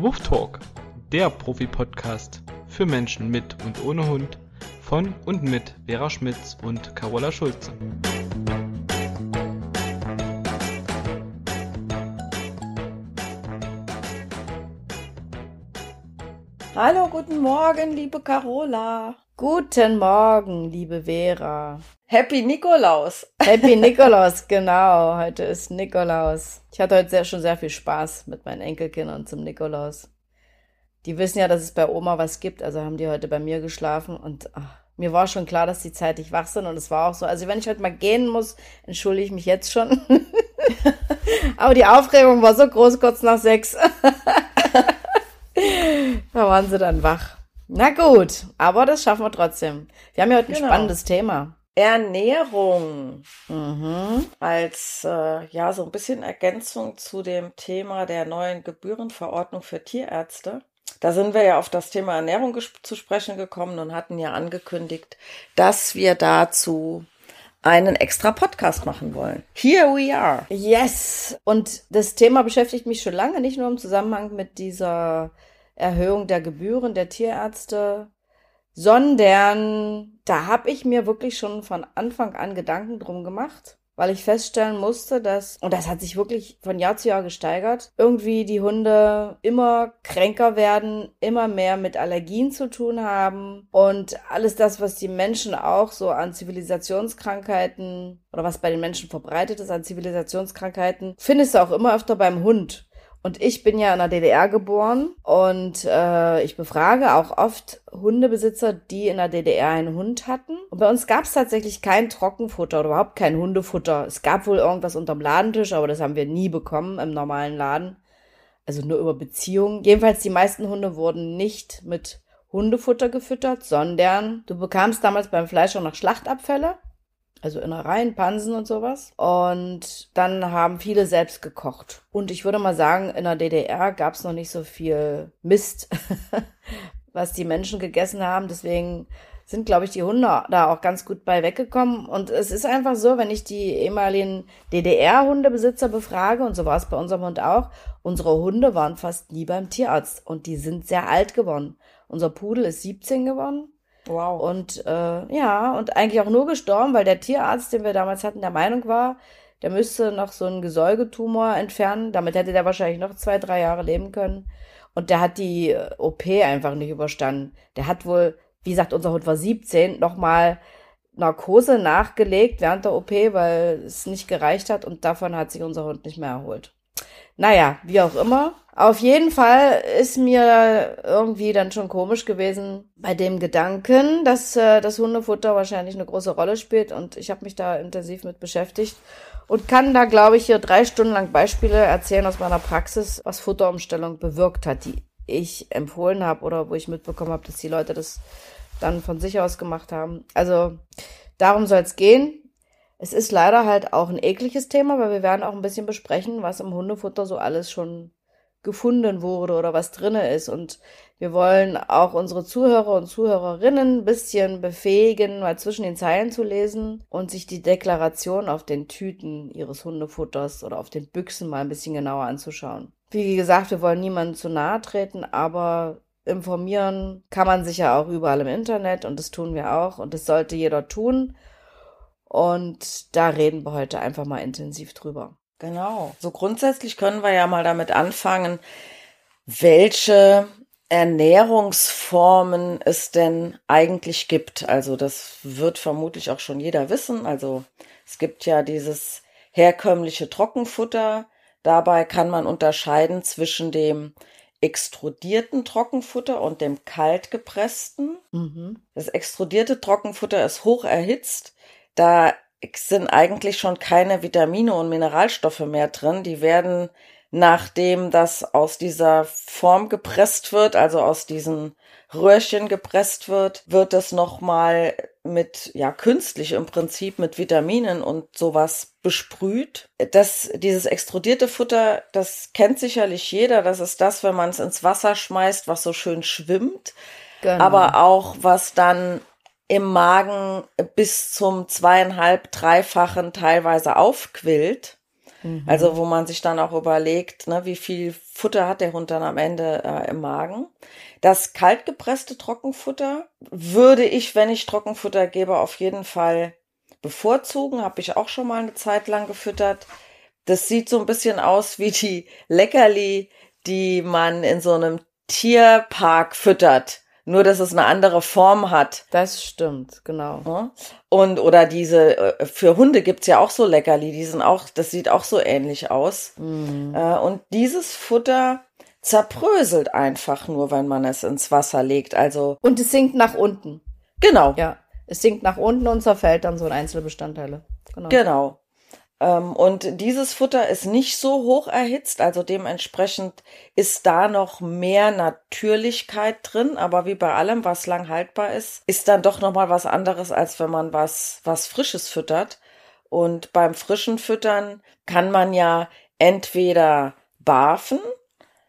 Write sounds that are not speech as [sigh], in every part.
zum Talk, der Profi-Podcast für Menschen mit und ohne Hund von und mit Vera Schmitz und Carola Schulze. Hallo, guten Morgen, liebe Carola. Guten Morgen, liebe Vera. Happy Nikolaus. Happy [laughs] Nikolaus, genau. Heute ist Nikolaus. Ich hatte heute sehr, schon sehr viel Spaß mit meinen Enkelkindern zum Nikolaus. Die wissen ja, dass es bei Oma was gibt, also haben die heute bei mir geschlafen und ach, mir war schon klar, dass die zeitig wach sind und es war auch so. Also wenn ich heute mal gehen muss, entschuldige ich mich jetzt schon. [laughs] Aber die Aufregung war so groß kurz nach sechs. [laughs] da waren sie dann wach. Na gut, aber das schaffen wir trotzdem. Wir haben ja heute ein genau. spannendes Thema. Ernährung mhm. als äh, ja so ein bisschen Ergänzung zu dem Thema der neuen Gebührenverordnung für Tierärzte. Da sind wir ja auf das Thema Ernährung zu sprechen gekommen und hatten ja angekündigt, dass wir dazu einen extra Podcast machen wollen. Here we are. Yes. Und das Thema beschäftigt mich schon lange, nicht nur im Zusammenhang mit dieser Erhöhung der Gebühren der Tierärzte, sondern da habe ich mir wirklich schon von Anfang an Gedanken drum gemacht, weil ich feststellen musste, dass, und das hat sich wirklich von Jahr zu Jahr gesteigert, irgendwie die Hunde immer kränker werden, immer mehr mit Allergien zu tun haben und alles das, was die Menschen auch so an Zivilisationskrankheiten oder was bei den Menschen verbreitet ist an Zivilisationskrankheiten, findest du auch immer öfter beim Hund. Und ich bin ja in der DDR geboren und äh, ich befrage auch oft Hundebesitzer, die in der DDR einen Hund hatten. Und bei uns gab es tatsächlich kein Trockenfutter oder überhaupt kein Hundefutter. Es gab wohl irgendwas unterm Ladentisch, aber das haben wir nie bekommen im normalen Laden. Also nur über Beziehungen. Jedenfalls die meisten Hunde wurden nicht mit Hundefutter gefüttert, sondern du bekamst damals beim Fleisch auch noch Schlachtabfälle also Innereien, Pansen und sowas. Und dann haben viele selbst gekocht. Und ich würde mal sagen, in der DDR gab es noch nicht so viel Mist, [laughs] was die Menschen gegessen haben. Deswegen sind, glaube ich, die Hunde da auch ganz gut bei weggekommen. Und es ist einfach so, wenn ich die ehemaligen DDR-Hundebesitzer befrage, und so war es bei unserem Hund auch, unsere Hunde waren fast nie beim Tierarzt und die sind sehr alt geworden. Unser Pudel ist 17 geworden Wow. Und äh, ja, und eigentlich auch nur gestorben, weil der Tierarzt, den wir damals hatten, der Meinung war, der müsste noch so einen Gesäugetumor entfernen. Damit hätte der wahrscheinlich noch zwei, drei Jahre leben können. Und der hat die äh, OP einfach nicht überstanden. Der hat wohl, wie gesagt, unser Hund war 17, nochmal Narkose nachgelegt während der OP, weil es nicht gereicht hat und davon hat sich unser Hund nicht mehr erholt. Naja, wie auch immer. Auf jeden Fall ist mir irgendwie dann schon komisch gewesen bei dem Gedanken, dass äh, das Hundefutter wahrscheinlich eine große Rolle spielt und ich habe mich da intensiv mit beschäftigt und kann da, glaube ich, hier drei Stunden lang Beispiele erzählen aus meiner Praxis, was Futterumstellung bewirkt hat, die ich empfohlen habe oder wo ich mitbekommen habe, dass die Leute das dann von sich aus gemacht haben. Also darum soll es gehen. Es ist leider halt auch ein ekliges Thema, weil wir werden auch ein bisschen besprechen, was im Hundefutter so alles schon gefunden wurde oder was drinne ist. Und wir wollen auch unsere Zuhörer und Zuhörerinnen ein bisschen befähigen, mal zwischen den Zeilen zu lesen und sich die Deklaration auf den Tüten ihres Hundefutters oder auf den Büchsen mal ein bisschen genauer anzuschauen. Wie gesagt, wir wollen niemandem zu nahe treten, aber informieren kann man sich ja auch überall im Internet und das tun wir auch und das sollte jeder tun. Und da reden wir heute einfach mal intensiv drüber. Genau. So grundsätzlich können wir ja mal damit anfangen, welche Ernährungsformen es denn eigentlich gibt. Also das wird vermutlich auch schon jeder wissen. Also es gibt ja dieses herkömmliche Trockenfutter. Dabei kann man unterscheiden zwischen dem extrudierten Trockenfutter und dem kaltgepressten. Mhm. Das extrudierte Trockenfutter ist hoch erhitzt. Da sind eigentlich schon keine Vitamine und Mineralstoffe mehr drin. Die werden, nachdem das aus dieser Form gepresst wird, also aus diesen Röhrchen gepresst wird, wird es nochmal mit, ja, künstlich im Prinzip mit Vitaminen und sowas besprüht. Das, dieses extrudierte Futter, das kennt sicherlich jeder. Das ist das, wenn man es ins Wasser schmeißt, was so schön schwimmt. Genau. Aber auch was dann im Magen bis zum zweieinhalb, dreifachen teilweise aufquillt. Mhm. Also wo man sich dann auch überlegt, ne, wie viel Futter hat der Hund dann am Ende äh, im Magen. Das kaltgepresste Trockenfutter würde ich, wenn ich Trockenfutter gebe, auf jeden Fall bevorzugen. Habe ich auch schon mal eine Zeit lang gefüttert. Das sieht so ein bisschen aus wie die Leckerli, die man in so einem Tierpark füttert. Nur, dass es eine andere Form hat. Das stimmt, genau. Und, oder diese, äh, für Hunde gibt's ja auch so Leckerli, die sind auch, das sieht auch so ähnlich aus. Mhm. Äh, und dieses Futter zerbröselt einfach nur, wenn man es ins Wasser legt. Also. Und es sinkt nach unten. Genau. Ja. Es sinkt nach unten und zerfällt dann so in Einzelbestandteile. Genau. Genau. Ähm, und dieses Futter ist nicht so hoch erhitzt, also dementsprechend ist da noch mehr Natürlichkeit drin, aber wie bei allem, was lang haltbar ist, ist dann doch nochmal was anderes, als wenn man was, was Frisches füttert. Und beim frischen Füttern kann man ja entweder barfen,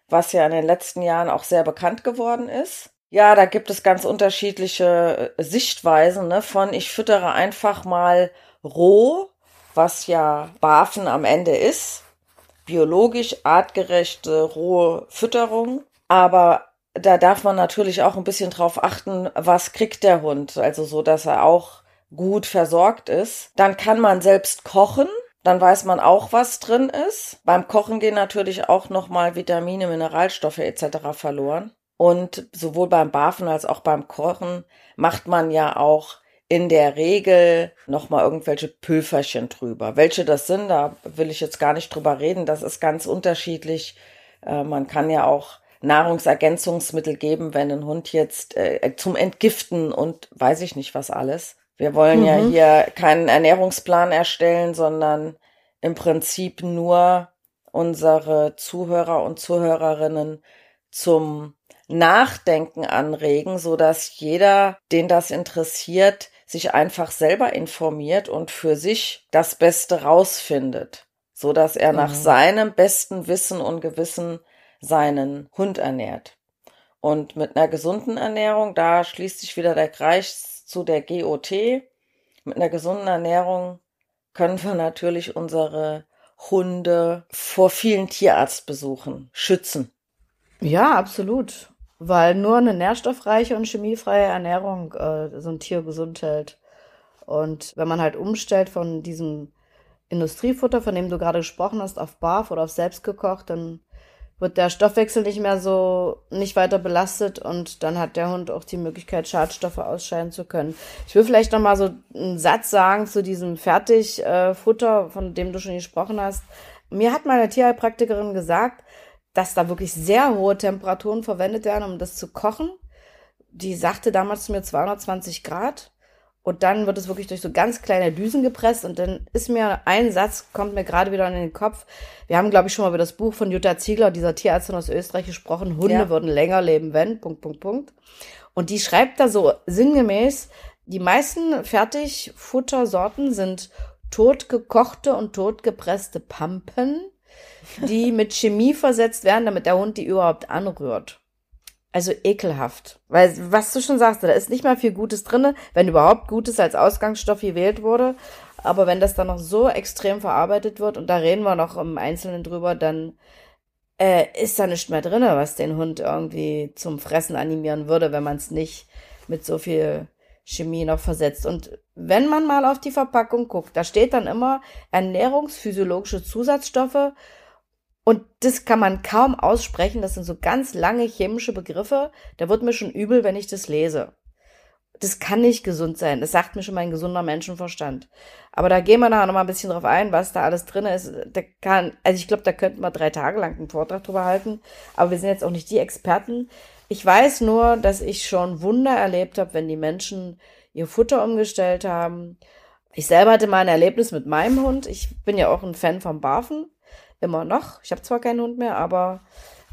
was ja in den letzten Jahren auch sehr bekannt geworden ist. Ja, da gibt es ganz unterschiedliche äh, Sichtweisen, ne? von ich füttere einfach mal roh was ja BAFEN am Ende ist. Biologisch artgerechte, rohe Fütterung. Aber da darf man natürlich auch ein bisschen drauf achten, was kriegt der Hund. Also so, dass er auch gut versorgt ist. Dann kann man selbst kochen. Dann weiß man auch, was drin ist. Beim Kochen gehen natürlich auch nochmal Vitamine, Mineralstoffe etc. verloren. Und sowohl beim Bafen als auch beim Kochen macht man ja auch in der Regel nochmal irgendwelche Pülferchen drüber. Welche das sind, da will ich jetzt gar nicht drüber reden. Das ist ganz unterschiedlich. Äh, man kann ja auch Nahrungsergänzungsmittel geben, wenn ein Hund jetzt äh, zum Entgiften und weiß ich nicht was alles. Wir wollen mhm. ja hier keinen Ernährungsplan erstellen, sondern im Prinzip nur unsere Zuhörer und Zuhörerinnen zum Nachdenken anregen, so dass jeder, den das interessiert, sich einfach selber informiert und für sich das Beste rausfindet, so dass er mhm. nach seinem besten Wissen und Gewissen seinen Hund ernährt. Und mit einer gesunden Ernährung, da schließt sich wieder der Kreis zu der GOT. Mit einer gesunden Ernährung können wir natürlich unsere Hunde vor vielen Tierarztbesuchen schützen. Ja, absolut. Weil nur eine nährstoffreiche und chemiefreie Ernährung äh, so ein Tier gesund hält. Und wenn man halt umstellt von diesem Industriefutter, von dem du gerade gesprochen hast, auf Barf oder auf selbstgekocht, dann wird der Stoffwechsel nicht mehr so nicht weiter belastet und dann hat der Hund auch die Möglichkeit, Schadstoffe ausscheiden zu können. Ich will vielleicht noch mal so einen Satz sagen zu diesem Fertigfutter, äh, von dem du schon gesprochen hast. Mir hat meine Tierheilpraktikerin gesagt, dass da wirklich sehr hohe Temperaturen verwendet werden, um das zu kochen. Die sagte damals zu mir 220 Grad. Und dann wird es wirklich durch so ganz kleine Düsen gepresst. Und dann ist mir ein Satz, kommt mir gerade wieder in den Kopf. Wir haben, glaube ich, schon mal über das Buch von Jutta Ziegler, dieser Tierärztin aus Österreich, gesprochen. Hunde ja. würden länger leben, wenn, Punkt, Punkt, Punkt. Und die schreibt da so sinngemäß, die meisten Fertigfuttersorten sind totgekochte und totgepresste Pampen die mit Chemie versetzt werden, damit der Hund die überhaupt anrührt. Also ekelhaft. Weil, was du schon sagst, da ist nicht mal viel Gutes drinne, wenn überhaupt Gutes als Ausgangsstoff gewählt wurde. Aber wenn das dann noch so extrem verarbeitet wird, und da reden wir noch im Einzelnen drüber, dann äh, ist da nicht mehr drinne, was den Hund irgendwie zum Fressen animieren würde, wenn man es nicht mit so viel Chemie noch versetzt. Und wenn man mal auf die Verpackung guckt, da steht dann immer ernährungsphysiologische Zusatzstoffe und das kann man kaum aussprechen. Das sind so ganz lange chemische Begriffe. Da wird mir schon übel, wenn ich das lese. Das kann nicht gesund sein. Das sagt mir schon mein gesunder Menschenverstand. Aber da gehen wir nachher noch mal ein bisschen drauf ein, was da alles drin ist. Da kann, also ich glaube, da könnten wir drei Tage lang einen Vortrag drüber halten. Aber wir sind jetzt auch nicht die Experten. Ich weiß nur, dass ich schon Wunder erlebt habe, wenn die Menschen ihr Futter umgestellt haben. Ich selber hatte mal ein Erlebnis mit meinem Hund. Ich bin ja auch ein Fan vom Barfen. Immer noch. Ich habe zwar keinen Hund mehr, aber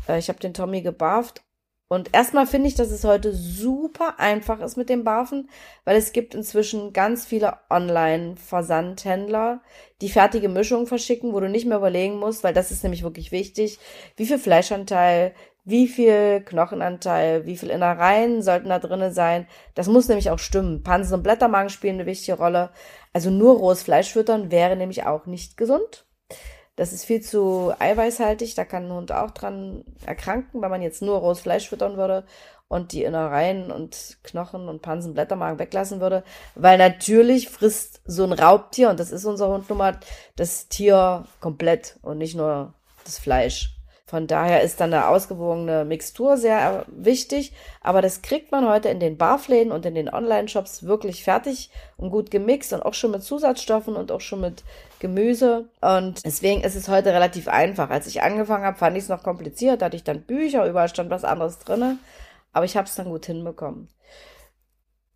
äh, ich habe den Tommy gebarft. Und erstmal finde ich, dass es heute super einfach ist mit dem Barfen, weil es gibt inzwischen ganz viele Online-Versandhändler, die fertige Mischungen verschicken, wo du nicht mehr überlegen musst, weil das ist nämlich wirklich wichtig, wie viel Fleischanteil, wie viel Knochenanteil, wie viel Innereien sollten da drinnen sein. Das muss nämlich auch stimmen. Pansen und Blättermagen spielen eine wichtige Rolle. Also nur rohes Fleisch füttern wäre nämlich auch nicht gesund. Das ist viel zu eiweißhaltig, da kann ein Hund auch dran erkranken, wenn man jetzt nur rohes Fleisch füttern würde und die Innereien und Knochen und Pansen, Blättermagen weglassen würde. Weil natürlich frisst so ein Raubtier, und das ist unser Hund nun mal, das Tier komplett und nicht nur das Fleisch. Von daher ist dann eine ausgewogene Mixtur sehr wichtig, aber das kriegt man heute in den Barfläden und in den Online-Shops wirklich fertig und gut gemixt und auch schon mit Zusatzstoffen und auch schon mit Gemüse. Und deswegen ist es heute relativ einfach. Als ich angefangen habe, fand ich es noch kompliziert, da hatte ich dann Bücher, überall stand was anderes drinne, aber ich habe es dann gut hinbekommen.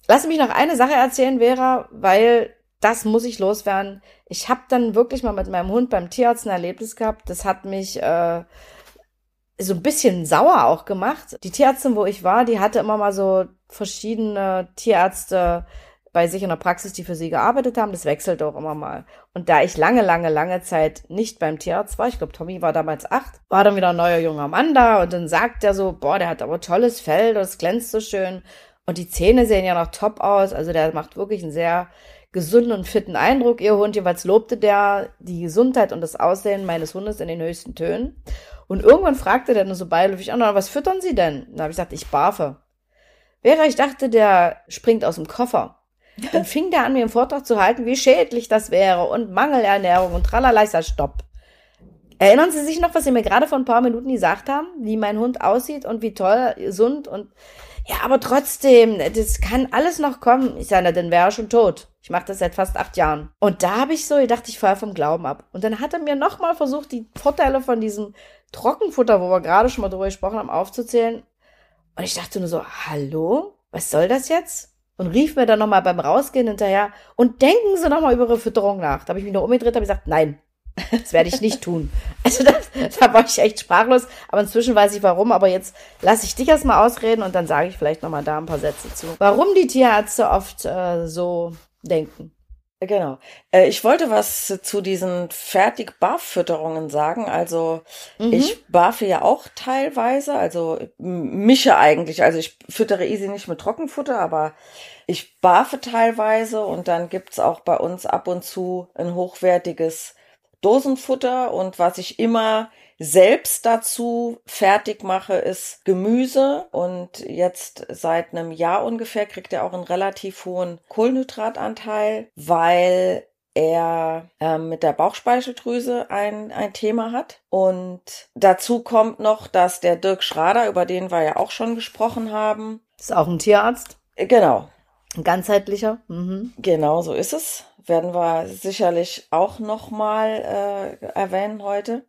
Lass mich noch eine Sache erzählen, Vera, weil das muss ich loswerden. Ich habe dann wirklich mal mit meinem Hund beim Tierarzt ein Erlebnis gehabt. Das hat mich äh, so ein bisschen sauer auch gemacht. Die Tierärztin, wo ich war, die hatte immer mal so verschiedene Tierärzte bei sich in der Praxis, die für sie gearbeitet haben. Das wechselt auch immer mal. Und da ich lange, lange, lange Zeit nicht beim Tierarzt war, ich glaube, Tommy war damals acht, war dann wieder ein neuer junger Mann da und dann sagt er so, boah, der hat aber tolles Fell, das glänzt so schön und die Zähne sehen ja noch top aus. Also der macht wirklich einen sehr gesunden und fitten Eindruck. Ihr Hund jeweils lobte der die Gesundheit und das Aussehen meines Hundes in den höchsten Tönen. Und irgendwann fragte der nur so beiläufig an, was füttern Sie denn? Dann habe ich gesagt, ich barfe. Wäre ich dachte, der springt aus dem Koffer. Dann fing der an, mir einen Vortrag zu halten, wie schädlich das wäre und Mangelernährung und tralala. Stopp. Erinnern Sie sich noch, was Sie mir gerade vor ein paar Minuten gesagt haben? Wie mein Hund aussieht und wie toll, gesund und ja, aber trotzdem, das kann alles noch kommen. Ich sage, na, dann wäre er schon tot. Ich mache das seit fast acht Jahren. Und da habe ich so gedacht, ich falle vom Glauben ab. Und dann hat er mir nochmal versucht, die Vorteile von diesem Trockenfutter, wo wir gerade schon mal drüber gesprochen haben, aufzuzählen. Und ich dachte nur so, hallo? Was soll das jetzt? Und rief mir dann nochmal beim Rausgehen hinterher, und denken Sie nochmal über Ihre Fütterung nach. Da habe ich mich noch umgedreht, habe gesagt, nein, das werde ich nicht tun. Also das, da war ich echt sprachlos, aber inzwischen weiß ich warum. Aber jetzt lasse ich dich erstmal ausreden und dann sage ich vielleicht nochmal da ein paar Sätze zu. Warum die Tierärzte oft äh, so denken. Genau. Äh, ich wollte was zu diesen Fertig-Barfütterungen sagen. Also mhm. ich barfe ja auch teilweise, also mische eigentlich. Also ich füttere easy nicht mit Trockenfutter, aber ich barfe teilweise und dann gibt's auch bei uns ab und zu ein hochwertiges Dosenfutter und was ich immer selbst dazu fertig mache, ist Gemüse und jetzt seit einem Jahr ungefähr kriegt er auch einen relativ hohen Kohlenhydratanteil, weil er äh, mit der Bauchspeicheldrüse ein, ein Thema hat. Und dazu kommt noch, dass der Dirk Schrader, über den wir ja auch schon gesprochen haben. Ist auch ein Tierarzt. Genau. Ganzheitlicher. Mhm. Genau, so ist es. Werden wir sicherlich auch nochmal äh, erwähnen heute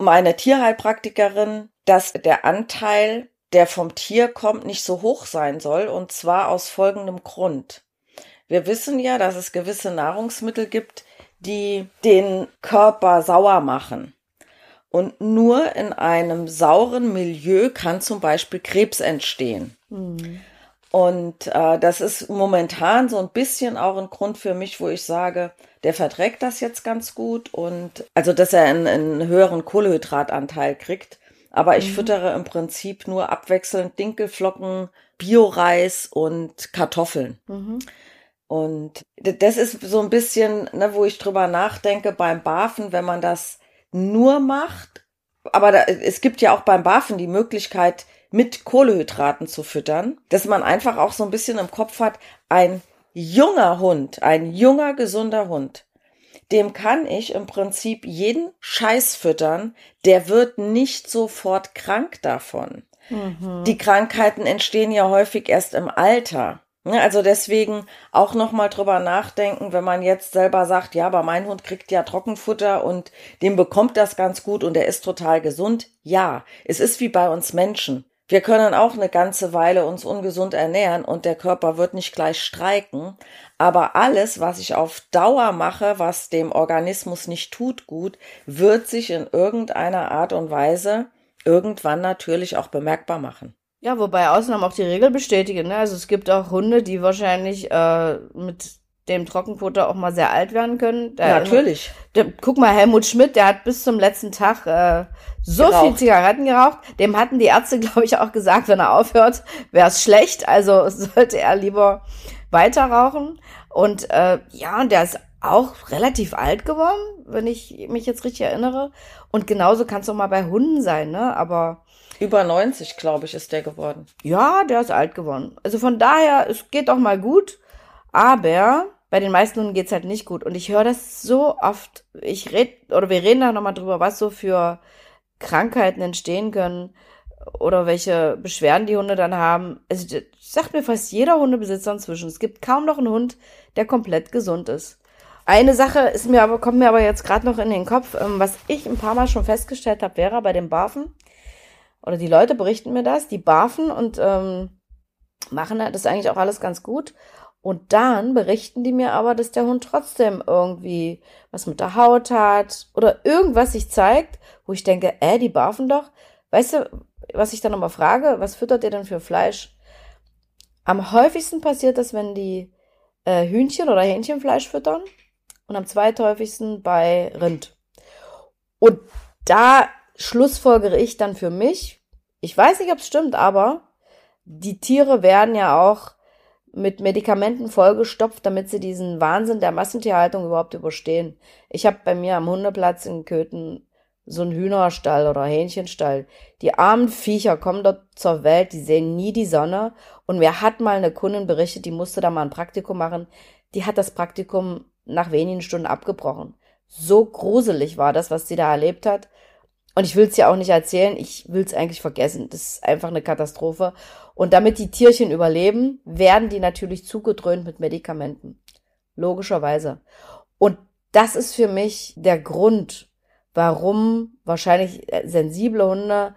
meine Tierheilpraktikerin, dass der Anteil, der vom Tier kommt, nicht so hoch sein soll. Und zwar aus folgendem Grund. Wir wissen ja, dass es gewisse Nahrungsmittel gibt, die den Körper sauer machen. Und nur in einem sauren Milieu kann zum Beispiel Krebs entstehen. Mhm. Und äh, das ist momentan so ein bisschen auch ein Grund für mich, wo ich sage, der verträgt das jetzt ganz gut und also, dass er einen, einen höheren Kohlehydratanteil kriegt. Aber ich mhm. füttere im Prinzip nur abwechselnd Dinkelflocken, Bioreis und Kartoffeln. Mhm. Und das ist so ein bisschen, ne, wo ich drüber nachdenke beim Barfen, wenn man das nur macht. Aber da, es gibt ja auch beim Barfen die Möglichkeit, mit Kohlehydraten zu füttern, dass man einfach auch so ein bisschen im Kopf hat, ein junger Hund, ein junger, gesunder Hund, dem kann ich im Prinzip jeden Scheiß füttern, der wird nicht sofort krank davon. Mhm. Die Krankheiten entstehen ja häufig erst im Alter. Ne, also deswegen auch nochmal drüber nachdenken, wenn man jetzt selber sagt, ja, aber mein Hund kriegt ja Trockenfutter und dem bekommt das ganz gut und er ist total gesund. Ja, es ist wie bei uns Menschen. Wir können auch eine ganze Weile uns ungesund ernähren und der Körper wird nicht gleich streiken. Aber alles, was ich auf Dauer mache, was dem Organismus nicht tut gut, wird sich in irgendeiner Art und Weise irgendwann natürlich auch bemerkbar machen. Ja, wobei Ausnahmen auch die Regel bestätigen. Ne? Also es gibt auch Hunde, die wahrscheinlich äh, mit dem Trockenfutter auch mal sehr alt werden können. Der, Natürlich. Der, guck mal, Helmut Schmidt, der hat bis zum letzten Tag äh, so geraucht. viel Zigaretten geraucht. Dem hatten die Ärzte, [laughs] glaube ich, auch gesagt, wenn er aufhört, wäre es schlecht. Also [laughs] sollte er lieber weiter rauchen. Und äh, ja, der ist auch relativ alt geworden, wenn ich mich jetzt richtig erinnere. Und genauso kann es auch mal bei Hunden sein, ne? Aber über 90, glaube ich, ist der geworden. Ja, der ist alt geworden. Also von daher, es geht auch mal gut. Aber bei den meisten Hunden geht's halt nicht gut. Und ich höre das so oft. Ich red, oder wir reden da nochmal drüber, was so für Krankheiten entstehen können oder welche Beschwerden die Hunde dann haben. Also, sagt mir fast jeder Hundebesitzer inzwischen. Es gibt kaum noch einen Hund, der komplett gesund ist. Eine Sache ist mir aber, kommt mir aber jetzt gerade noch in den Kopf, ähm, was ich ein paar Mal schon festgestellt habe, wäre bei den Barfen oder die Leute berichten mir das, die barfen und ähm, machen das eigentlich auch alles ganz gut. Und dann berichten die mir aber, dass der Hund trotzdem irgendwie was mit der Haut hat oder irgendwas sich zeigt, wo ich denke, äh, die barfen doch. Weißt du, was ich dann nochmal frage, was füttert ihr denn für Fleisch? Am häufigsten passiert das, wenn die äh, Hühnchen oder Hähnchenfleisch füttern und am zweithäufigsten bei Rind. Und da schlussfolgere ich dann für mich, ich weiß nicht, ob es stimmt, aber die Tiere werden ja auch mit Medikamenten vollgestopft, damit sie diesen Wahnsinn der Massentierhaltung überhaupt überstehen. Ich habe bei mir am Hundeplatz in Köthen so einen Hühnerstall oder Hähnchenstall. Die armen Viecher kommen dort zur Welt, die sehen nie die Sonne. Und mir hat mal eine Kundin berichtet, die musste da mal ein Praktikum machen. Die hat das Praktikum nach wenigen Stunden abgebrochen. So gruselig war das, was sie da erlebt hat. Und ich will es ja auch nicht erzählen, ich will es eigentlich vergessen. Das ist einfach eine Katastrophe. Und damit die Tierchen überleben, werden die natürlich zugedröhnt mit Medikamenten. Logischerweise. Und das ist für mich der Grund, warum wahrscheinlich äh, sensible Hunde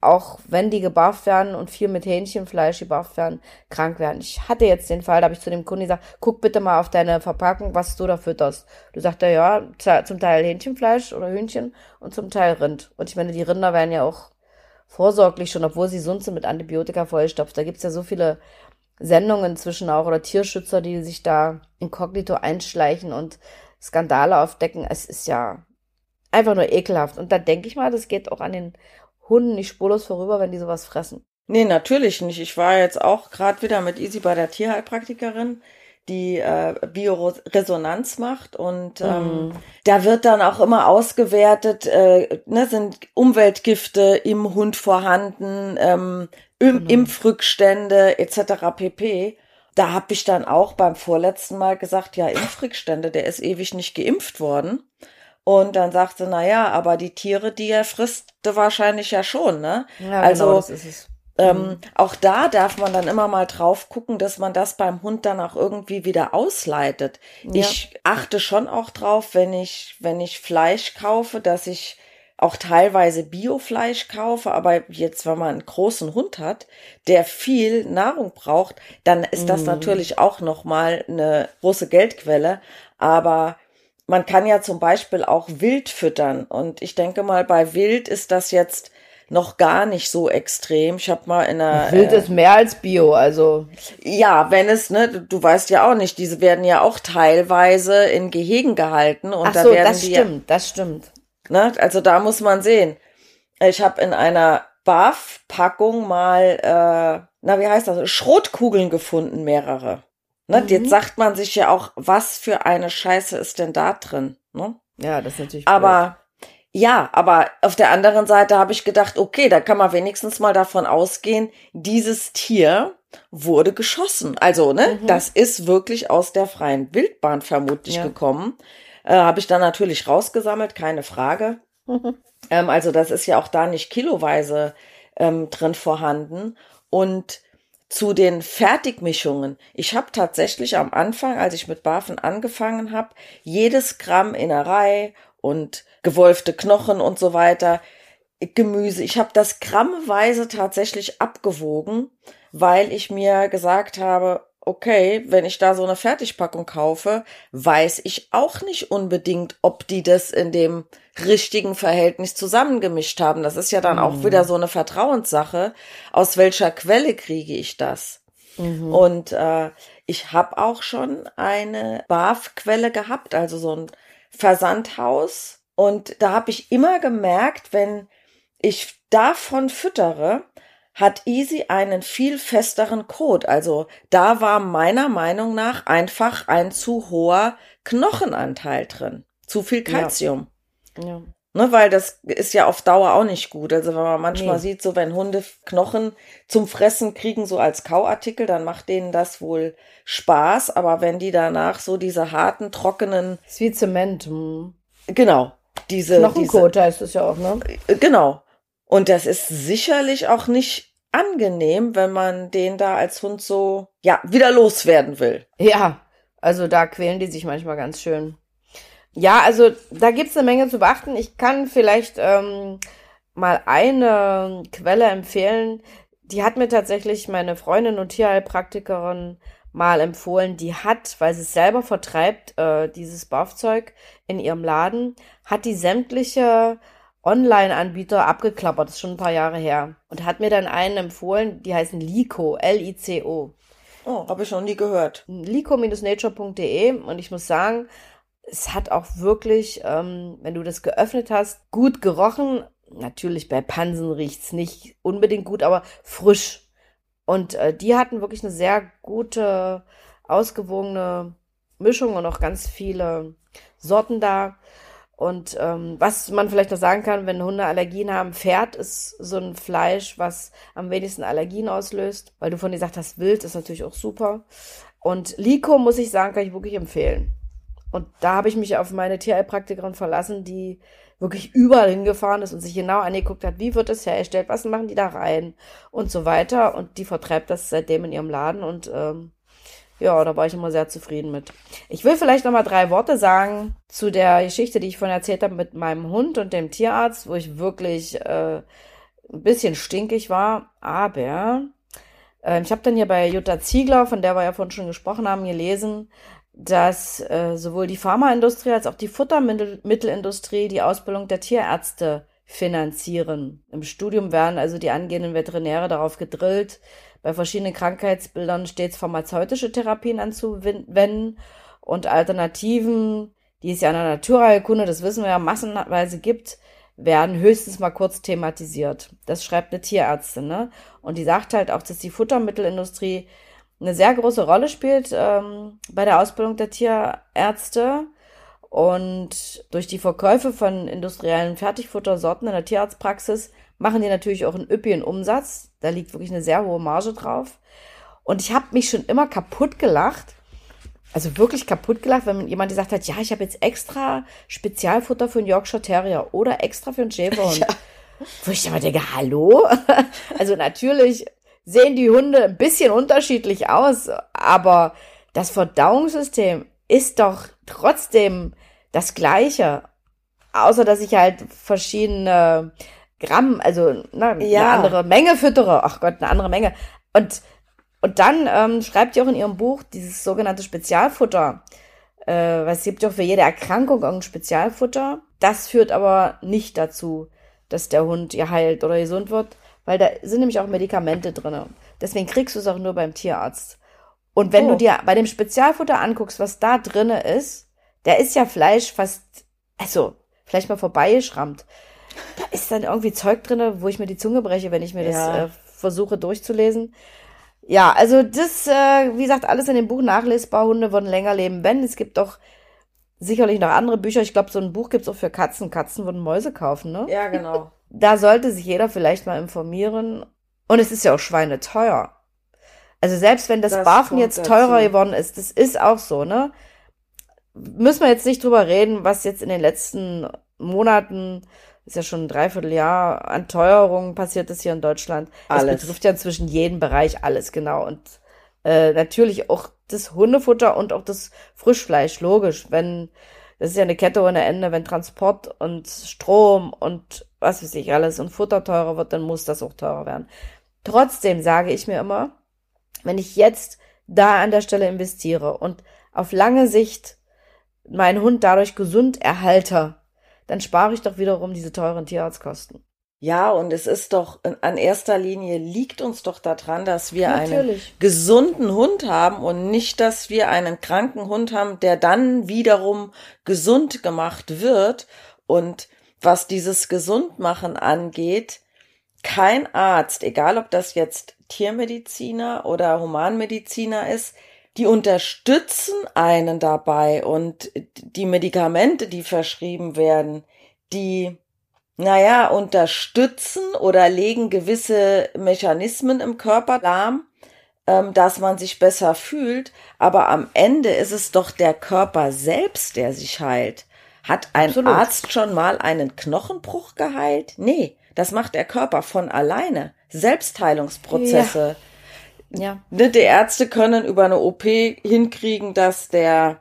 auch wenn die gebufft werden und viel mit Hähnchenfleisch gebufft werden, krank werden. Ich hatte jetzt den Fall, da habe ich zu dem Kunden gesagt, guck bitte mal auf deine Verpackung, was du da fütterst. Du sagst ja, zum Teil Hähnchenfleisch oder Hühnchen und zum Teil Rind. Und ich meine, die Rinder werden ja auch vorsorglich schon, obwohl sie sonst mit Antibiotika vollstopft. Da gibt's ja so viele Sendungen inzwischen auch oder Tierschützer, die sich da inkognito einschleichen und Skandale aufdecken. Es ist ja einfach nur ekelhaft. Und da denke ich mal, das geht auch an den Hunden nicht spurlos vorüber, wenn die sowas fressen. Nee, natürlich nicht. Ich war jetzt auch gerade wieder mit Easy bei der Tierheilpraktikerin, die äh, Bioresonanz macht und ähm, mm. da wird dann auch immer ausgewertet, äh, ne, sind Umweltgifte im Hund vorhanden, ähm, Im genau. Impfrückstände etc. pp. Da habe ich dann auch beim vorletzten Mal gesagt, ja, Impfrückstände, der ist ewig nicht geimpft worden. Und dann sagt sie, na ja, aber die Tiere, die er frisst, wahrscheinlich ja schon, ne? Ja, also, genau, das ist es. Ähm, mhm. auch da darf man dann immer mal drauf gucken, dass man das beim Hund dann auch irgendwie wieder ausleitet. Ja. Ich achte schon auch drauf, wenn ich, wenn ich Fleisch kaufe, dass ich auch teilweise Biofleisch kaufe, aber jetzt, wenn man einen großen Hund hat, der viel Nahrung braucht, dann ist das mhm. natürlich auch nochmal eine große Geldquelle. Aber man kann ja zum Beispiel auch Wild füttern. Und ich denke mal, bei Wild ist das jetzt noch gar nicht so extrem. Ich habe mal in einer Wild äh, ist mehr als Bio, also ja, wenn es ne, du weißt ja auch nicht, diese werden ja auch teilweise in Gehegen gehalten und Ach da so, werden das die stimmt, das stimmt. Ne, also da muss man sehen. Ich habe in einer BAF-Packung mal, äh, na wie heißt das, Schrotkugeln gefunden, mehrere. Ne, mhm. Jetzt sagt man sich ja auch, was für eine Scheiße ist denn da drin? Ne? Ja, das ist natürlich. Aber blöd. ja, aber auf der anderen Seite habe ich gedacht, okay, da kann man wenigstens mal davon ausgehen, dieses Tier wurde geschossen. Also, ne, mhm. das ist wirklich aus der freien Wildbahn vermutlich ja. gekommen. Äh, habe ich dann natürlich rausgesammelt, keine Frage. Mhm. [laughs] Ähm, also, das ist ja auch da nicht kiloweise ähm, drin vorhanden. Und zu den Fertigmischungen. Ich habe tatsächlich am Anfang, als ich mit Bafen angefangen habe, jedes Gramm Innerei und gewolfte Knochen und so weiter, Gemüse, ich habe das grammweise tatsächlich abgewogen, weil ich mir gesagt habe, okay, wenn ich da so eine Fertigpackung kaufe, weiß ich auch nicht unbedingt, ob die das in dem richtigen Verhältnis zusammengemischt haben. Das ist ja dann mhm. auch wieder so eine Vertrauenssache. Aus welcher Quelle kriege ich das? Mhm. Und äh, ich habe auch schon eine BAF-Quelle gehabt, also so ein Versandhaus. Und da habe ich immer gemerkt, wenn ich davon füttere, hat Easy einen viel festeren Code. Also da war meiner Meinung nach einfach ein zu hoher Knochenanteil drin. Zu viel Kalzium. Ja. ja. Ne, weil das ist ja auf Dauer auch nicht gut. Also wenn man manchmal nee. sieht, so wenn Hunde Knochen zum Fressen kriegen, so als Kauartikel, dann macht denen das wohl Spaß. Aber wenn die danach so diese harten, trockenen. Das ist wie Zement. Hm. Genau. Diese. Knochenkot diese, heißt es ja auch, ne? Äh, genau. Und das ist sicherlich auch nicht angenehm, wenn man den da als Hund so, ja, wieder loswerden will. Ja. Also da quälen die sich manchmal ganz schön. Ja, also da gibt's eine Menge zu beachten. Ich kann vielleicht ähm, mal eine Quelle empfehlen. Die hat mir tatsächlich meine Freundin und Tierheilpraktikerin mal empfohlen. Die hat, weil sie es selber vertreibt, äh, dieses Baufzeug in ihrem Laden, hat die sämtliche Online-Anbieter abgeklappert. Das ist schon ein paar Jahre her. Und hat mir dann einen empfohlen, die heißen Lico, L-I-C-O. Oh, habe ich noch nie gehört. Lico-nature.de und ich muss sagen, es hat auch wirklich, ähm, wenn du das geöffnet hast, gut gerochen. Natürlich bei Pansen riecht's nicht unbedingt gut, aber frisch. Und äh, die hatten wirklich eine sehr gute, ausgewogene Mischung und auch ganz viele Sorten da. Und ähm, was man vielleicht noch sagen kann, wenn Hunde Allergien haben, Pferd ist so ein Fleisch, was am wenigsten Allergien auslöst, weil du von dir gesagt hast, Wild ist natürlich auch super. Und Lico, muss ich sagen, kann ich wirklich empfehlen. Und da habe ich mich auf meine Tierheilpraktikerin verlassen, die wirklich überall hingefahren ist und sich genau angeguckt hat, wie wird es hergestellt, was machen die da rein und so weiter. Und die vertreibt das seitdem in ihrem Laden und ähm, ja, da war ich immer sehr zufrieden mit. Ich will vielleicht noch mal drei Worte sagen zu der Geschichte, die ich vorhin erzählt habe mit meinem Hund und dem Tierarzt, wo ich wirklich äh, ein bisschen stinkig war. Aber äh, ich habe dann hier bei Jutta Ziegler, von der wir ja vorhin schon gesprochen haben, gelesen, dass äh, sowohl die Pharmaindustrie als auch die Futtermittelindustrie die Ausbildung der Tierärzte finanzieren. Im Studium werden also die angehenden Veterinäre darauf gedrillt, bei verschiedenen Krankheitsbildern stets pharmazeutische Therapien anzuwenden und Alternativen, die es ja in der Naturheilkunde, das wissen wir ja, massenweise gibt, werden höchstens mal kurz thematisiert. Das schreibt eine Tierärztin, ne? Und die sagt halt auch, dass die Futtermittelindustrie eine sehr große Rolle spielt ähm, bei der Ausbildung der Tierärzte. Und durch die Verkäufe von industriellen Fertigfuttersorten in der Tierarztpraxis machen die natürlich auch einen üppigen Umsatz. Da liegt wirklich eine sehr hohe Marge drauf. Und ich habe mich schon immer kaputt gelacht, also wirklich kaputt gelacht, wenn jemand gesagt hat, ja, ich habe jetzt extra Spezialfutter für einen Yorkshire Terrier oder extra für einen Schäferhund. [laughs] Ja. Wo ich immer denke, hallo? [laughs] also natürlich sehen die Hunde ein bisschen unterschiedlich aus, aber das Verdauungssystem ist doch trotzdem das gleiche. Außer dass ich halt verschiedene Gramm, also ne, ja. eine andere Menge füttere. Ach Gott, eine andere Menge. Und, und dann ähm, schreibt ihr auch in ihrem Buch dieses sogenannte Spezialfutter. Äh, es gibt ja auch für jede Erkrankung irgendein Spezialfutter. Das führt aber nicht dazu, dass der Hund ihr heilt oder gesund wird, weil da sind nämlich auch Medikamente drin. Deswegen kriegst du es auch nur beim Tierarzt. Und wenn oh. du dir bei dem Spezialfutter anguckst, was da drin ist, der ist ja Fleisch fast, also vielleicht mal vorbeigeschrammt. Da ist dann irgendwie Zeug drin, wo ich mir die Zunge breche, wenn ich mir ja. das äh, versuche durchzulesen. Ja, also das, äh, wie gesagt, alles in dem Buch nachlesbar. Hunde würden länger leben, wenn. Es gibt doch sicherlich noch andere Bücher. Ich glaube, so ein Buch gibt's auch für Katzen. Katzen würden Mäuse kaufen, ne? Ja, genau. [laughs] Da sollte sich jeder vielleicht mal informieren. Und es ist ja auch schweineteuer. Also selbst wenn das, das Barfen jetzt teurer dazu. geworden ist, das ist auch so, ne? Müssen wir jetzt nicht drüber reden, was jetzt in den letzten Monaten, ist ja schon ein Dreivierteljahr, an Teuerungen passiert ist hier in Deutschland. Alles. Es betrifft ja inzwischen jeden Bereich alles, genau. Und äh, natürlich auch das Hundefutter und auch das Frischfleisch, logisch. Wenn, das ist ja eine Kette ohne Ende, wenn Transport und Strom und was weiß ich alles und Futter teurer wird, dann muss das auch teurer werden. Trotzdem sage ich mir immer, wenn ich jetzt da an der Stelle investiere und auf lange Sicht meinen Hund dadurch gesund erhalte, dann spare ich doch wiederum diese teuren Tierarztkosten. Ja, und es ist doch an erster Linie liegt uns doch daran, dass wir Natürlich. einen gesunden Hund haben und nicht, dass wir einen kranken Hund haben, der dann wiederum gesund gemacht wird. Und was dieses Gesundmachen angeht, kein Arzt, egal ob das jetzt Tiermediziner oder Humanmediziner ist, die unterstützen einen dabei und die Medikamente, die verschrieben werden, die, naja, unterstützen oder legen gewisse Mechanismen im Körper lahm, ähm, dass man sich besser fühlt, aber am Ende ist es doch der Körper selbst, der sich heilt. Hat ein Absolut. Arzt schon mal einen Knochenbruch geheilt? Nee, das macht der Körper von alleine. Selbstheilungsprozesse. Ja. Ja. Ne, die Ärzte können über eine OP hinkriegen, dass der,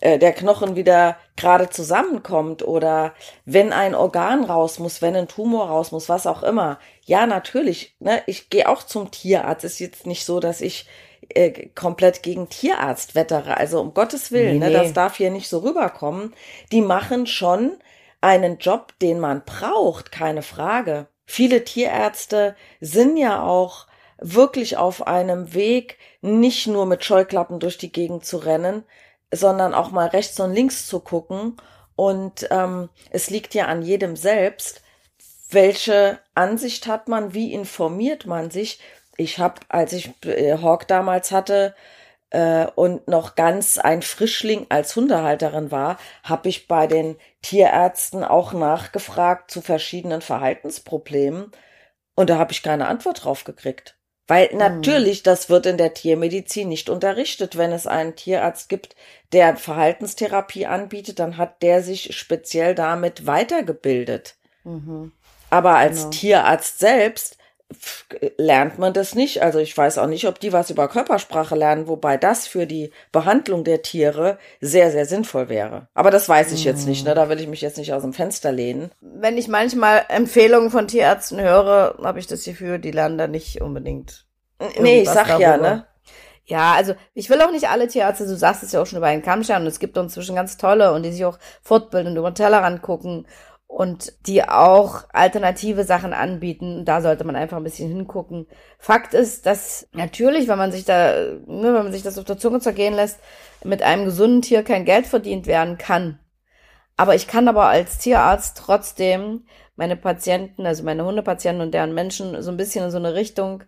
äh, der Knochen wieder gerade zusammenkommt oder wenn ein Organ raus muss, wenn ein Tumor raus muss, was auch immer. Ja, natürlich. Ne, ich gehe auch zum Tierarzt. Ist jetzt nicht so, dass ich äh, komplett gegen Tierarzt wettere. Also um Gottes Willen, nee, ne, das darf hier nicht so rüberkommen. Die machen schon einen Job, den man braucht, keine Frage. Viele Tierärzte sind ja auch wirklich auf einem Weg, nicht nur mit Scheuklappen durch die Gegend zu rennen, sondern auch mal rechts und links zu gucken. Und ähm, es liegt ja an jedem selbst, welche Ansicht hat man, wie informiert man sich. Ich habe, als ich äh, Hawk damals hatte äh, und noch ganz ein Frischling als Hundehalterin war, habe ich bei den Tierärzten auch nachgefragt zu verschiedenen Verhaltensproblemen. Und da habe ich keine Antwort drauf gekriegt. Weil hm. natürlich, das wird in der Tiermedizin nicht unterrichtet. Wenn es einen Tierarzt gibt, der Verhaltenstherapie anbietet, dann hat der sich speziell damit weitergebildet. Mhm. Aber als genau. Tierarzt selbst lernt man das nicht. Also ich weiß auch nicht, ob die was über Körpersprache lernen, wobei das für die Behandlung der Tiere sehr, sehr sinnvoll wäre. Aber das weiß ich jetzt nicht, ne? Da will ich mich jetzt nicht aus dem Fenster lehnen. Wenn ich manchmal Empfehlungen von Tierärzten höre, habe ich das Gefühl, die lernen da nicht unbedingt. Nee, ich sag darüber. ja, ne? Ja, also ich will auch nicht alle Tierärzte, du sagst es ja auch schon über einen Kamm und es gibt inzwischen ganz tolle und die sich auch fortbilden und über den Tellerrand gucken und die auch alternative Sachen anbieten. Da sollte man einfach ein bisschen hingucken. Fakt ist, dass natürlich, wenn man sich da, ne, wenn man sich das auf der Zunge zergehen lässt, mit einem gesunden Tier kein Geld verdient werden kann. Aber ich kann aber als Tierarzt trotzdem meine Patienten, also meine Hundepatienten und deren Menschen so ein bisschen in so eine Richtung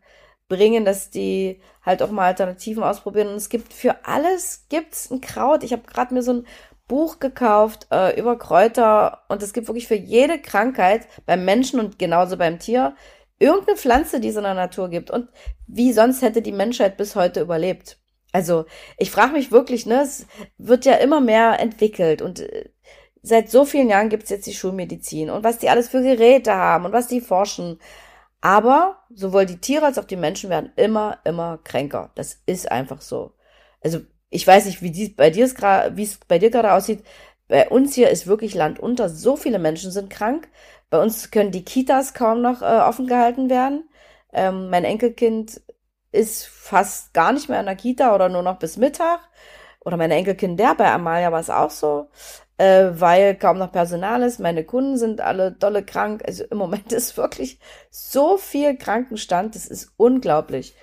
bringen, dass die halt auch mal Alternativen ausprobieren. Und es gibt für alles gibt's ein Kraut. Ich habe gerade mir so ein Buch gekauft äh, über Kräuter und es gibt wirklich für jede Krankheit beim Menschen und genauso beim Tier irgendeine Pflanze, die es in der Natur gibt. Und wie sonst hätte die Menschheit bis heute überlebt? Also ich frage mich wirklich, ne, es wird ja immer mehr entwickelt und äh, seit so vielen Jahren gibt's jetzt die Schulmedizin und was die alles für Geräte haben und was die forschen. Aber sowohl die Tiere als auch die Menschen werden immer, immer kränker. Das ist einfach so. Also ich weiß nicht, wie dies bei dir wie es bei dir gerade aussieht. Bei uns hier ist wirklich Land unter. So viele Menschen sind krank. Bei uns können die Kitas kaum noch äh, offen gehalten werden. Ähm, mein Enkelkind ist fast gar nicht mehr in der Kita oder nur noch bis Mittag. Oder meine Enkelkind, der bei Amalia war es auch so, äh, weil kaum noch Personal ist. Meine Kunden sind alle dolle krank. Also im Moment [laughs] ist wirklich so viel Krankenstand. Das ist unglaublich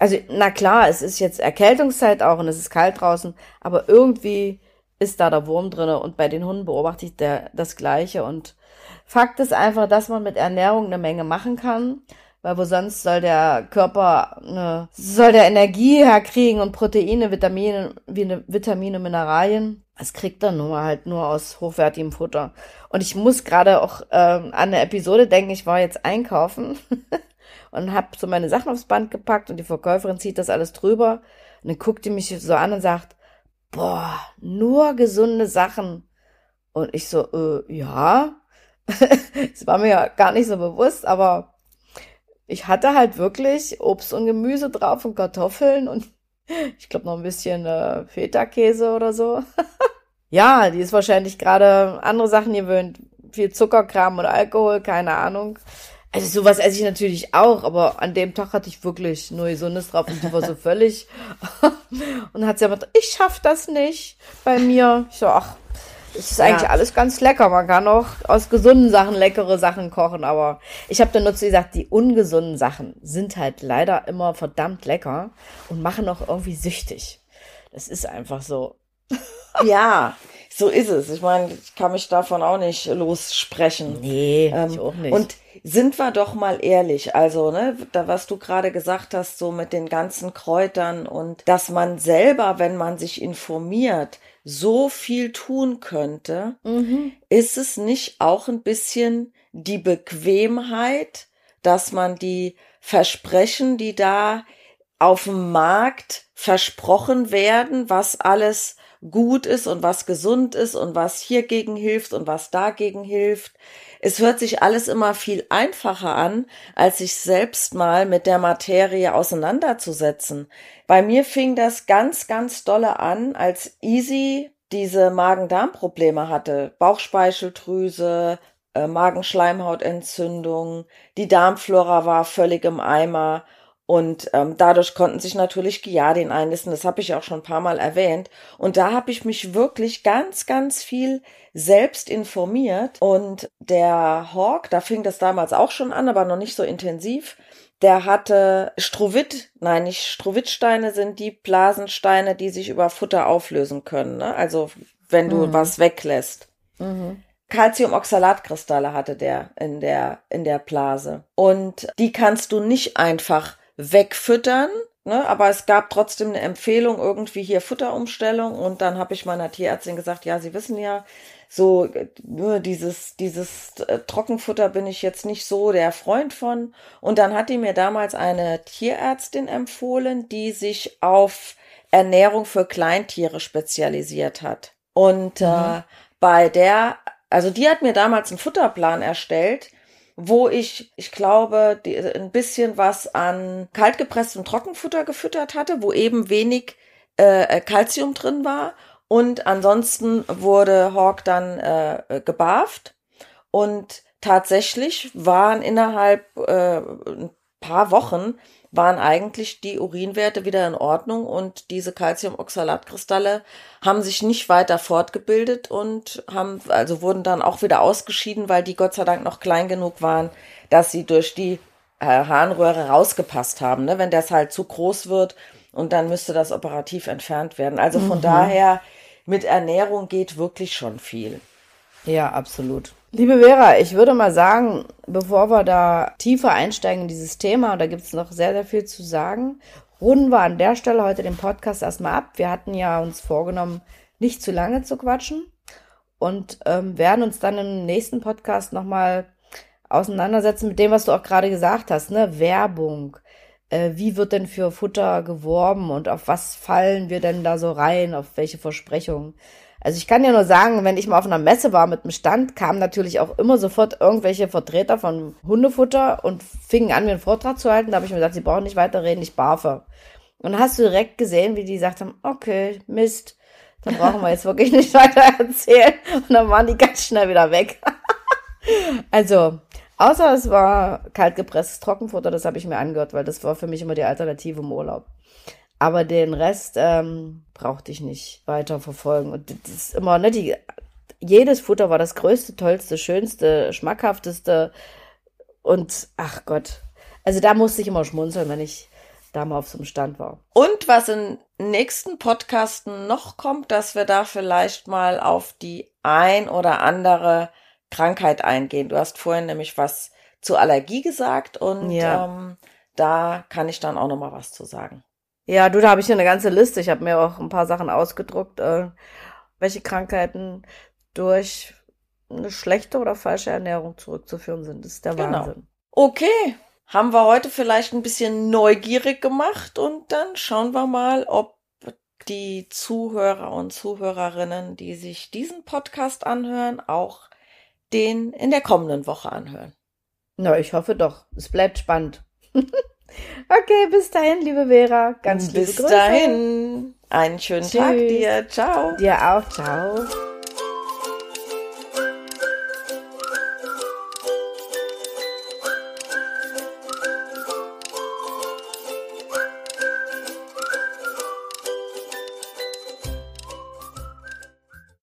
also na klar, es ist jetzt Erkältungszeit auch und es ist kalt draußen, aber irgendwie ist da der Wurm drinne und bei den Hunden beobachte ich der, das Gleiche und Fakt ist einfach, dass man mit Ernährung eine Menge machen kann, weil wo sonst soll der Körper eine, soll der Energie herkriegen und Proteine, Vitamine, Vitamine, Mineralien. Das kriegt er nur halt nur aus hochwertigem Futter. Und ich muss gerade auch ähm, an eine Episode denken, ich war jetzt einkaufen [laughs] und habe so meine Sachen aufs Band gepackt und die Verkäuferin zieht das alles drüber und dann guckt die mich so an und sagt, boah, nur gesunde Sachen. Und ich so, äh, ja, [laughs] das war mir ja gar nicht so bewusst, aber ich hatte halt wirklich Obst und Gemüse drauf und Kartoffeln und [laughs] ich glaube noch ein bisschen äh, Feta-Käse oder so. [laughs] ja, die ist wahrscheinlich gerade andere Sachen gewöhnt, viel Zuckerkram und Alkohol, keine Ahnung. Also sowas esse ich natürlich auch, aber an dem Tag hatte ich wirklich nur Gesundes drauf und die war so [laughs] völlig. [laughs] und hat sie aber gesagt, ich schaff das nicht bei mir. Ich so, ach, es ist eigentlich ja. alles ganz lecker. Man kann auch aus gesunden Sachen leckere Sachen kochen, aber ich habe dann nur zu gesagt, die ungesunden Sachen sind halt leider immer verdammt lecker und machen auch irgendwie süchtig. Das ist einfach so. [laughs] ja, so ist es. Ich meine, ich kann mich davon auch nicht lossprechen. Nee, Ähm, ich auch nicht. Und sind wir doch mal ehrlich, also, ne, da, was du gerade gesagt hast, so mit den ganzen Kräutern und dass man selber, wenn man sich informiert, so viel tun könnte, mhm. ist es nicht auch ein bisschen die Bequemheit, dass man die Versprechen, die da auf dem Markt versprochen werden, was alles gut ist und was gesund ist und was hiergegen hilft und was dagegen hilft. Es hört sich alles immer viel einfacher an, als sich selbst mal mit der Materie auseinanderzusetzen. Bei mir fing das ganz, ganz dolle an, als Easy diese Magen-Darm-Probleme hatte. Bauchspeicheldrüse, äh, Magenschleimhautentzündung, die Darmflora war völlig im Eimer und ähm, dadurch konnten sich natürlich Giardin einnisten. Das habe ich auch schon ein paar Mal erwähnt. Und da habe ich mich wirklich ganz, ganz viel selbst informiert. Und der Hawk, da fing das damals auch schon an, aber noch nicht so intensiv. Der hatte Struvit, nein, nicht Struvittsteine sind die Blasensteine, die sich über Futter auflösen können. Ne? Also wenn du Mhm. was weglässt. Mhm. Calciumoxalatkristalle hatte der in der in der Blase und die kannst du nicht einfach wegfüttern, ne? Aber es gab trotzdem eine Empfehlung irgendwie hier Futterumstellung und dann habe ich meiner Tierärztin gesagt, ja, Sie wissen ja, so äh, nur dieses dieses äh, Trockenfutter bin ich jetzt nicht so der Freund von und dann hat die mir damals eine Tierärztin empfohlen, die sich auf Ernährung für Kleintiere spezialisiert hat. Und äh, bei der, also die hat mir damals einen Futterplan erstellt, wo ich, ich glaube, die, ein bisschen was an kaltgepresstem Trockenfutter gefüttert hatte, wo eben wenig äh, Kalzium drin war. Und ansonsten wurde Hawk dann äh, gebarft. Und tatsächlich waren innerhalb äh, ein paar Wochen waren eigentlich die Urinwerte wieder in Ordnung und diese Calciumoxalatkristalle haben sich nicht weiter fortgebildet und haben, also wurden dann auch wieder ausgeschieden, weil die Gott sei Dank noch klein genug waren, dass sie durch die äh, Harnröhre rausgepasst haben. Ne? Wenn das halt zu groß wird und dann müsste das operativ entfernt werden. Also von daher, mit Ernährung geht wirklich schon viel. Ja, absolut. Liebe Vera, ich würde mal sagen, bevor wir da tiefer einsteigen in dieses Thema, und da gibt es noch sehr, sehr viel zu sagen, runden wir an der Stelle heute den Podcast erstmal ab. Wir hatten ja uns vorgenommen, nicht zu lange zu quatschen und ähm, werden uns dann im nächsten Podcast nochmal auseinandersetzen mit dem, was du auch gerade gesagt hast, ne? Werbung. Äh, wie wird denn für Futter geworben und auf was fallen wir denn da so rein, auf welche Versprechungen? Also ich kann ja nur sagen, wenn ich mal auf einer Messe war mit dem Stand, kamen natürlich auch immer sofort irgendwelche Vertreter von Hundefutter und fingen an, mir einen Vortrag zu halten. Da habe ich mir gesagt, sie brauchen nicht weiterreden, ich barfe. Und dann hast du direkt gesehen, wie die gesagt haben, okay, Mist, dann brauchen wir jetzt wirklich nicht weiter erzählen. Und dann waren die ganz schnell wieder weg. [laughs] also, außer es war kaltgepresstes Trockenfutter, das habe ich mir angehört, weil das war für mich immer die Alternative im Urlaub. Aber den Rest ähm, brauchte ich nicht weiter verfolgen. Und das ist immer, ne, die, jedes Futter war das größte, tollste, schönste, schmackhafteste. Und ach Gott. Also da musste ich immer schmunzeln, wenn ich da mal auf so einem Stand war. Und was im nächsten Podcast noch kommt, dass wir da vielleicht mal auf die ein oder andere Krankheit eingehen. Du hast vorhin nämlich was zu Allergie gesagt und Ja. ähm, da kann ich dann auch noch mal was zu sagen. Ja, du, da habe ich hier eine ganze Liste. Ich habe mir auch ein paar Sachen ausgedruckt, äh, welche Krankheiten durch eine schlechte oder falsche Ernährung zurückzuführen sind. Das ist der Genau. Wahnsinn. Okay, haben wir heute vielleicht ein bisschen neugierig gemacht und dann schauen wir mal, ob die Zuhörer und Zuhörerinnen, die sich diesen Podcast anhören, auch den in der kommenden Woche anhören. Na, ich hoffe doch. Es bleibt spannend. [laughs] okay, bis dahin, liebe Vera. Ganz liebe Bis Grüße. dahin, einen schönen Tag Tschüss. dir. Ciao. Dir auch. Ciao.